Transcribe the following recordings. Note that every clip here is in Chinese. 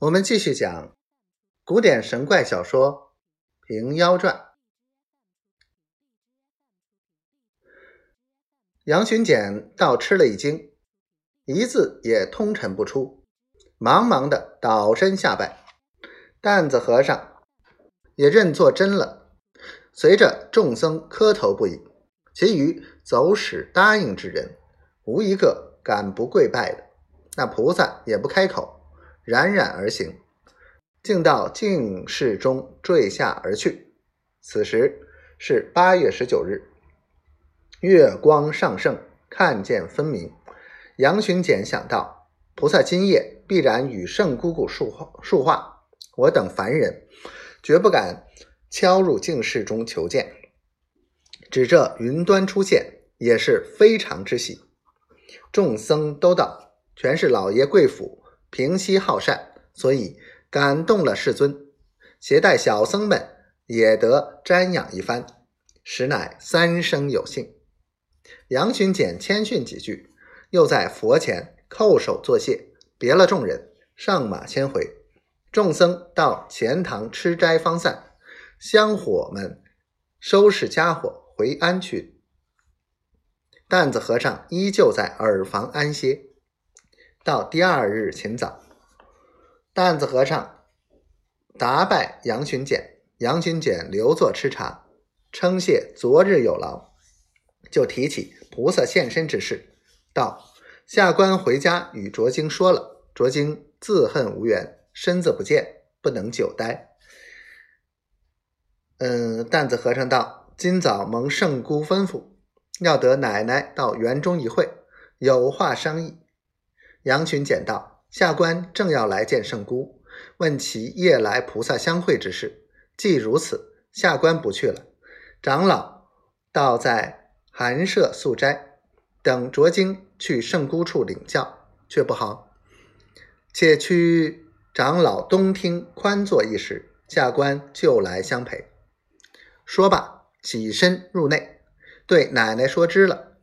我们继续讲古典神怪小说《平妖传》。杨巡检倒吃了一惊，一字也通陈不出，忙忙的倒身下拜。担子和尚也认作真了，随着众僧磕头不已。其余走使答应之人，无一个敢不跪拜的。那菩萨也不开口。冉冉而行，竟到净室中坠下而去。此时是八月十九日，月光上盛，看见分明。杨巡检想到，菩萨今夜必然与圣姑姑述话，述话。我等凡人绝不敢敲入净室中求见。指这云端出现，也是非常之喜。众僧都道，全是老爷贵府。平息好善，所以感动了世尊，携带小僧们也得瞻仰一番，实乃三生有幸。杨巡检谦逊几句，又在佛前叩首作谢，别了众人，上马先回。众僧到前堂吃斋方散，香火们收拾家伙回安去。担子和尚依旧在耳房安歇。到第二日清早，担子和尚答拜杨巡检，杨巡检留坐吃茶，称谢昨日有劳，就提起菩萨现身之事，道下官回家与卓经说了，卓经自恨无缘，身子不见，不能久待。嗯，担子和尚道，今早蒙圣姑吩咐，要得奶奶到园中一会，有话商议。杨群简道：“下官正要来见圣姑，问其夜来菩萨相会之事。既如此，下官不去了。长老倒在寒舍宿斋，等着经去圣姑处领教，却不好。且去长老东厅宽坐一时，下官就来相陪。”说罢，起身入内，对奶奶说知了。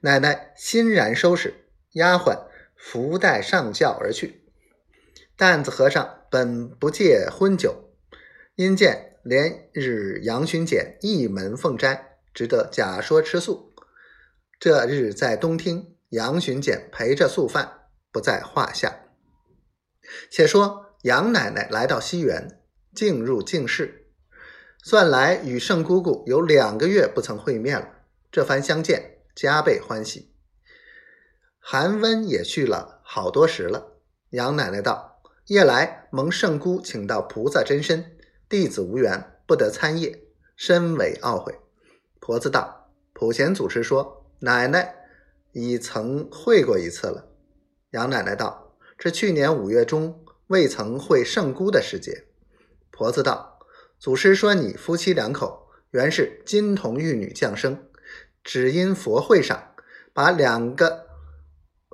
奶奶欣然收拾丫鬟。福袋上轿而去。担子和尚本不戒荤酒，因见连日杨巡检一门奉斋，只得假说吃素。这日在东厅，杨巡检陪着素饭，不在话下。且说杨奶奶来到西园，进入净室，算来与圣姑姑有两个月不曾会面了。这番相见，加倍欢喜。寒温也去了好多时了。杨奶奶道：“夜来蒙圣姑请到菩萨真身，弟子无缘，不得参谒，深为懊悔。”婆子道：“普贤祖师说，奶奶已曾会过一次了。”杨奶奶道：“这去年五月中未曾会圣姑的时节。”婆子道：“祖师说你夫妻两口原是金童玉女降生，只因佛会上把两个。”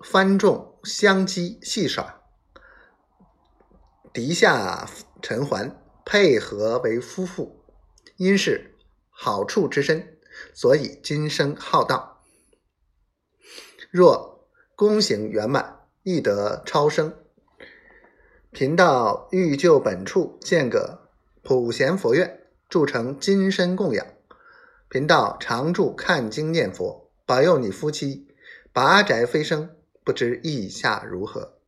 翻众相击戏耍，敌下陈环配合为夫妇，因是好处之身，所以今生好道。若功行圆满，亦得超生。贫道欲就本处建个普贤佛院，铸成金身供养。贫道常住看经念佛，保佑你夫妻拔宅飞升。不知意下如何？